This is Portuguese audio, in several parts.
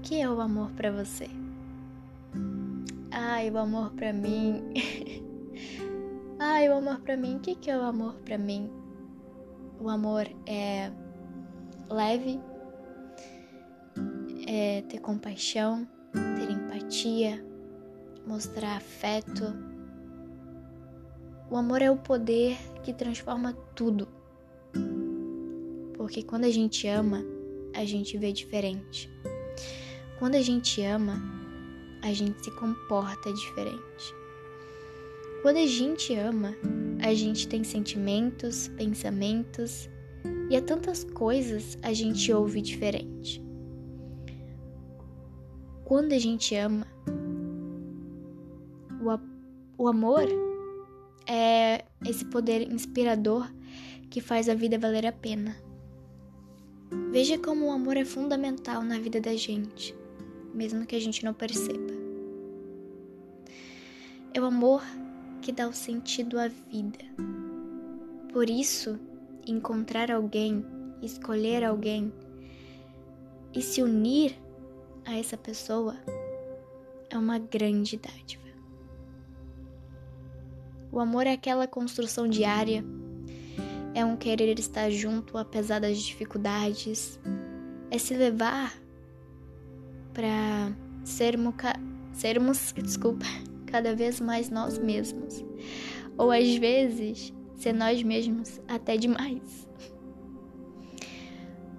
que é o amor para você? Ai, o amor para mim. Ai, o amor para mim. O que que é o amor para mim? O amor é leve, é ter compaixão, ter empatia, mostrar afeto. O amor é o poder que transforma tudo. Porque quando a gente ama, a gente vê diferente. Quando a gente ama, a gente se comporta diferente. Quando a gente ama, a gente tem sentimentos, pensamentos e a tantas coisas a gente ouve diferente. Quando a gente ama, o, o amor é esse poder inspirador que faz a vida valer a pena. Veja como o amor é fundamental na vida da gente mesmo que a gente não perceba. É o amor que dá o sentido à vida. Por isso, encontrar alguém, escolher alguém e se unir a essa pessoa é uma grande dádiva. O amor é aquela construção diária, é um querer estar junto apesar das dificuldades, é se levar para sermos, sermos, desculpa, cada vez mais nós mesmos. Ou às vezes, ser nós mesmos até demais.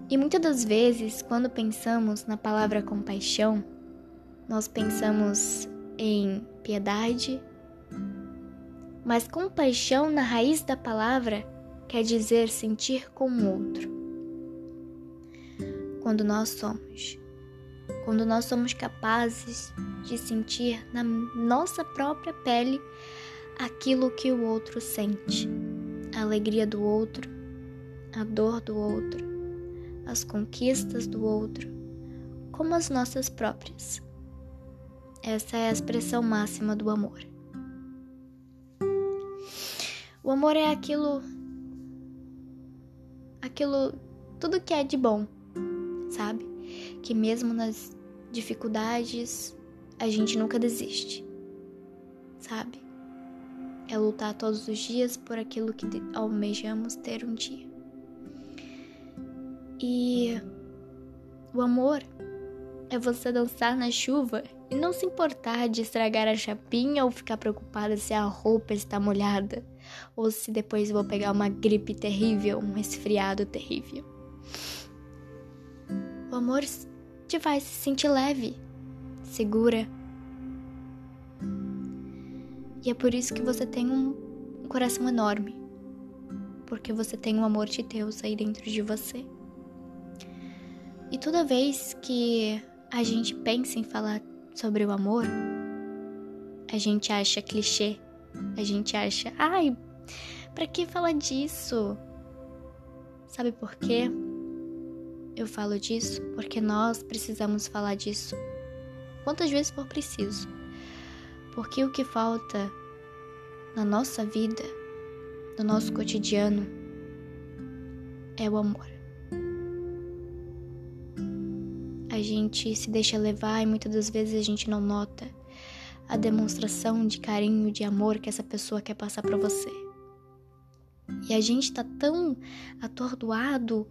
E muitas das vezes, quando pensamos na palavra compaixão, nós pensamos em piedade, mas compaixão na raiz da palavra quer dizer sentir com o outro. Quando nós somos quando nós somos capazes de sentir na nossa própria pele aquilo que o outro sente, a alegria do outro, a dor do outro, as conquistas do outro, como as nossas próprias. Essa é a expressão máxima do amor. O amor é aquilo aquilo tudo que é de bom, sabe? Que mesmo nas dificuldades a gente nunca desiste, sabe? É lutar todos os dias por aquilo que almejamos ter um dia. E o amor é você dançar na chuva e não se importar de estragar a chapinha ou ficar preocupada se a roupa está molhada ou se depois vou pegar uma gripe terrível, um resfriado terrível. O amor te faz se sentir leve, segura. E é por isso que você tem um, coração enorme. Porque você tem o amor de Deus aí dentro de você. E toda vez que a gente pensa em falar sobre o amor, a gente acha clichê. A gente acha, ai, para que falar disso? Sabe por quê? Eu falo disso porque nós precisamos falar disso quantas vezes for preciso. Porque o que falta na nossa vida, no nosso cotidiano, é o amor. A gente se deixa levar e muitas das vezes a gente não nota a demonstração de carinho, de amor que essa pessoa quer passar para você. E a gente tá tão atordoado,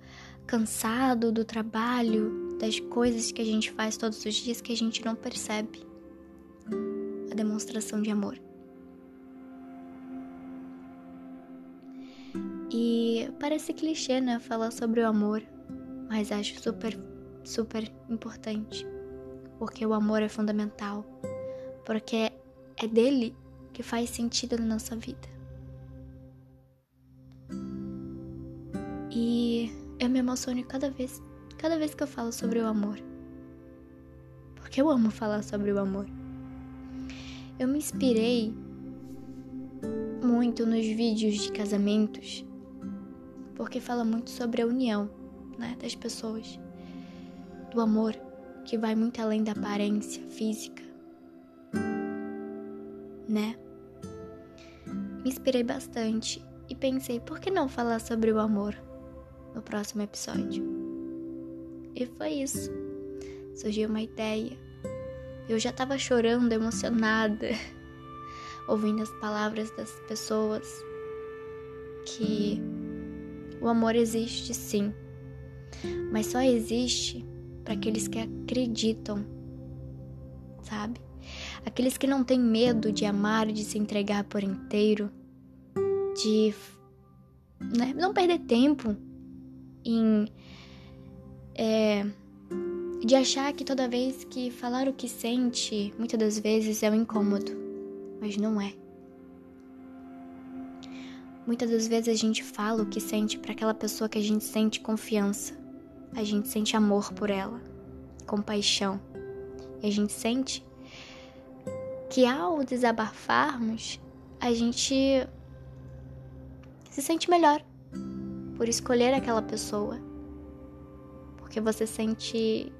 cansado do trabalho, das coisas que a gente faz todos os dias que a gente não percebe a demonstração de amor. E parece clichê, né, falar sobre o amor, mas acho super, super importante, porque o amor é fundamental, porque é dele que faz sentido na nossa vida. E eu me emociono cada vez, cada vez que eu falo sobre o amor. Porque eu amo falar sobre o amor. Eu me inspirei muito nos vídeos de casamentos, porque fala muito sobre a união, né, das pessoas, do amor que vai muito além da aparência física, né? Me inspirei bastante e pensei, por que não falar sobre o amor? No próximo episódio. E foi isso. surgiu uma ideia. Eu já estava chorando, emocionada, ouvindo as palavras das pessoas que o amor existe sim, mas só existe para aqueles que acreditam, sabe? Aqueles que não têm medo de amar, de se entregar por inteiro, de né, não perder tempo em é, de achar que toda vez que falar o que sente, muitas das vezes é um incômodo, mas não é. Muitas das vezes a gente fala o que sente para aquela pessoa que a gente sente confiança, a gente sente amor por ela, compaixão, e a gente sente que ao desabafarmos, a gente se sente melhor por escolher aquela pessoa. Porque você sente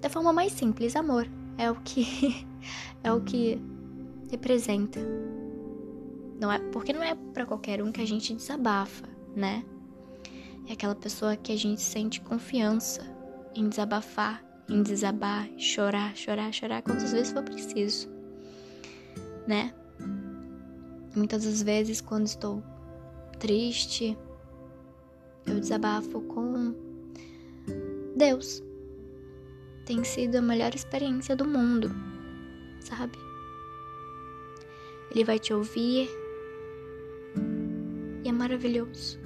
da forma mais simples amor. É o que é o que representa. Não é porque não é para qualquer um que a gente desabafa, né? É aquela pessoa que a gente sente confiança em desabafar, em desabar, chorar, chorar, chorar quantas vezes for preciso, né? Muitas das vezes, quando estou triste, eu desabafo com Deus. Tem sido a melhor experiência do mundo, sabe? Ele vai te ouvir e é maravilhoso,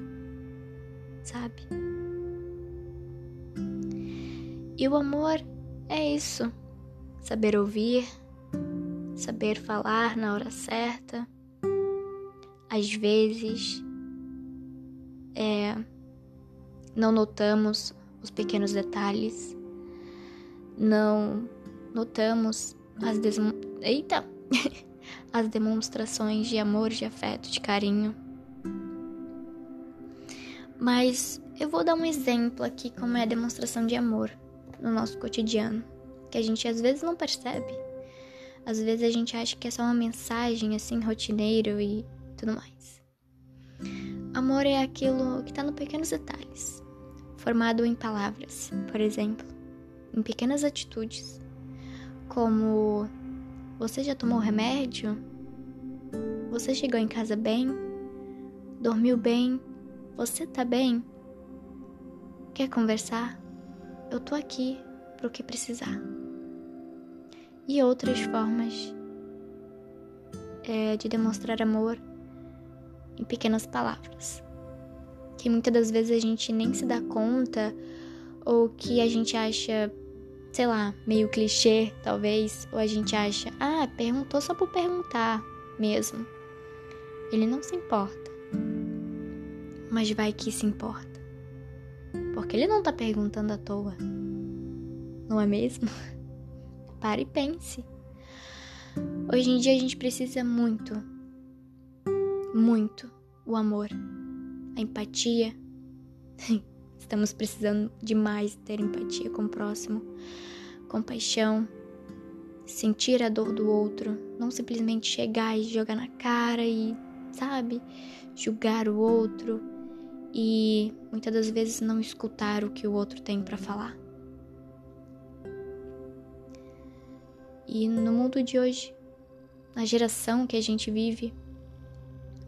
sabe? E o amor é isso: saber ouvir, saber falar na hora certa às vezes é, não notamos os pequenos detalhes, não notamos as Eita! as demonstrações de amor, de afeto, de carinho. Mas eu vou dar um exemplo aqui como é a demonstração de amor no nosso cotidiano, que a gente às vezes não percebe. Às vezes a gente acha que é só uma mensagem assim rotineiro e tudo mais. Amor é aquilo que está nos pequenos detalhes, formado em palavras, por exemplo, em pequenas atitudes, como você já tomou remédio? Você chegou em casa bem? Dormiu bem? Você tá bem? Quer conversar? Eu tô aqui pro que precisar. E outras formas é, de demonstrar amor em pequenas palavras. Que muitas das vezes a gente nem se dá conta ou que a gente acha, sei lá, meio clichê, talvez, ou a gente acha, ah, perguntou só por perguntar mesmo. Ele não se importa. Mas vai que se importa. Porque ele não tá perguntando à toa. Não é mesmo? Pare e pense. Hoje em dia a gente precisa muito muito o amor, a empatia. Estamos precisando demais ter empatia com o próximo, compaixão, sentir a dor do outro, não simplesmente chegar e jogar na cara e, sabe, julgar o outro e muitas das vezes não escutar o que o outro tem para falar. E no mundo de hoje, na geração que a gente vive,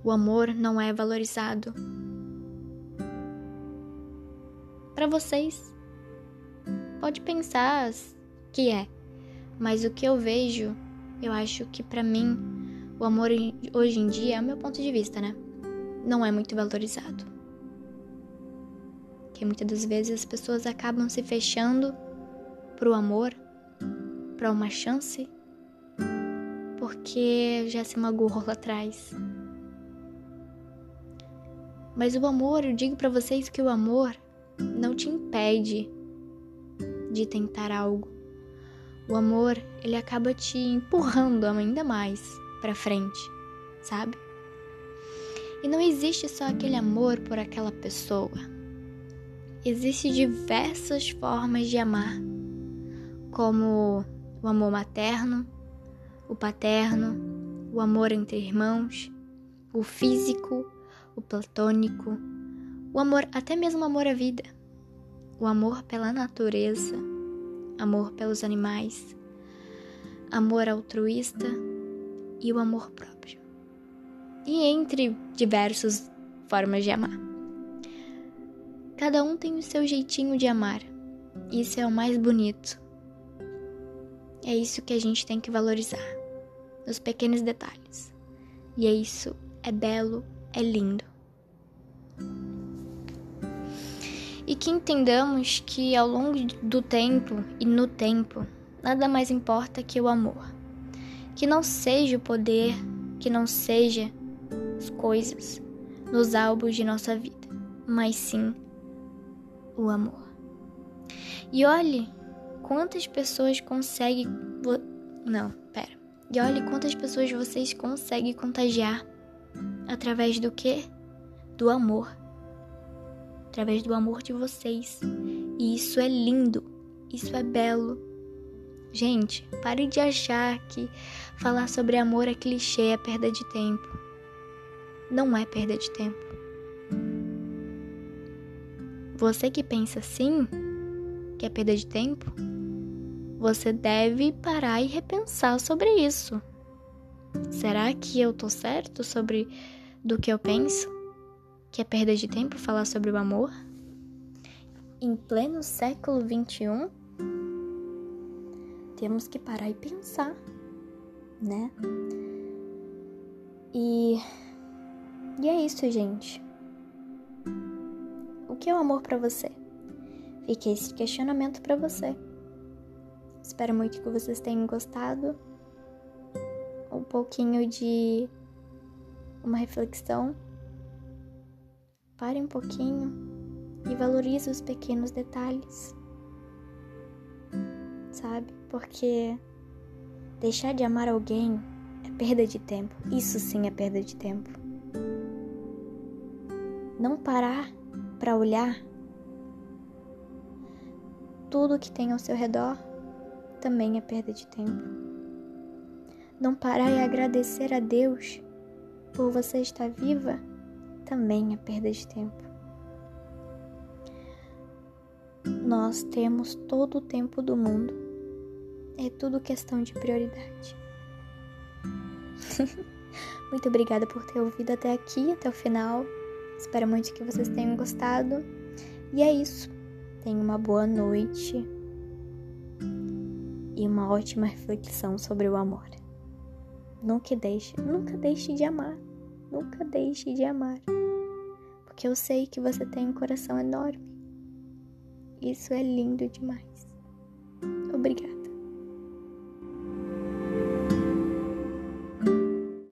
o amor não é valorizado. Para vocês, pode pensar que é, mas o que eu vejo, eu acho que para mim, o amor hoje em dia, é o meu ponto de vista, né? Não é muito valorizado. Que muitas das vezes as pessoas acabam se fechando pro amor, para uma chance, porque já se magoou lá atrás. Mas o amor, eu digo para vocês que o amor não te impede de tentar algo. O amor, ele acaba te empurrando ainda mais para frente, sabe? E não existe só aquele amor por aquela pessoa. Existem diversas formas de amar, como o amor materno, o paterno, o amor entre irmãos, o físico, o platônico, o amor, até mesmo amor à vida. o amor pela natureza, amor pelos animais, amor altruísta e o amor próprio. E entre diversas formas de amar. Cada um tem o seu jeitinho de amar. Isso é o mais bonito. É isso que a gente tem que valorizar, nos pequenos detalhes. E é isso, é belo, é lindo. E que entendamos que ao longo do tempo e no tempo, nada mais importa que o amor. Que não seja o poder, que não seja as coisas nos álbuns de nossa vida, mas sim o amor. E olhe quantas pessoas conseguem. Não, pera. E olhe quantas pessoas vocês conseguem contagiar através do que? Do amor. Através do amor de vocês. E isso é lindo. Isso é belo. Gente, pare de achar que falar sobre amor é clichê, é perda de tempo. Não é perda de tempo. Você que pensa assim, que é perda de tempo, você deve parar e repensar sobre isso. Será que eu tô certo sobre do que eu penso? Que é perda de tempo falar sobre o amor? Em pleno século XXI? temos que parar e pensar, né? E, e é isso, gente. O que é o amor para você? Fica esse questionamento para você. Espero muito que vocês tenham gostado. Um pouquinho de uma reflexão. Pare um pouquinho e valorize os pequenos detalhes sabe? Porque deixar de amar alguém é perda de tempo. Isso sim é perda de tempo. Não parar para olhar tudo que tem ao seu redor também é perda de tempo. Não parar e agradecer a Deus por você estar viva também é perda de tempo. Nós temos todo o tempo do mundo é tudo questão de prioridade. muito obrigada por ter ouvido até aqui, até o final. Espero muito que vocês tenham gostado. E é isso. Tenha uma boa noite e uma ótima reflexão sobre o amor. Nunca deixe, nunca deixe de amar. Nunca deixe de amar. Porque eu sei que você tem um coração enorme. Isso é lindo demais. Obrigada.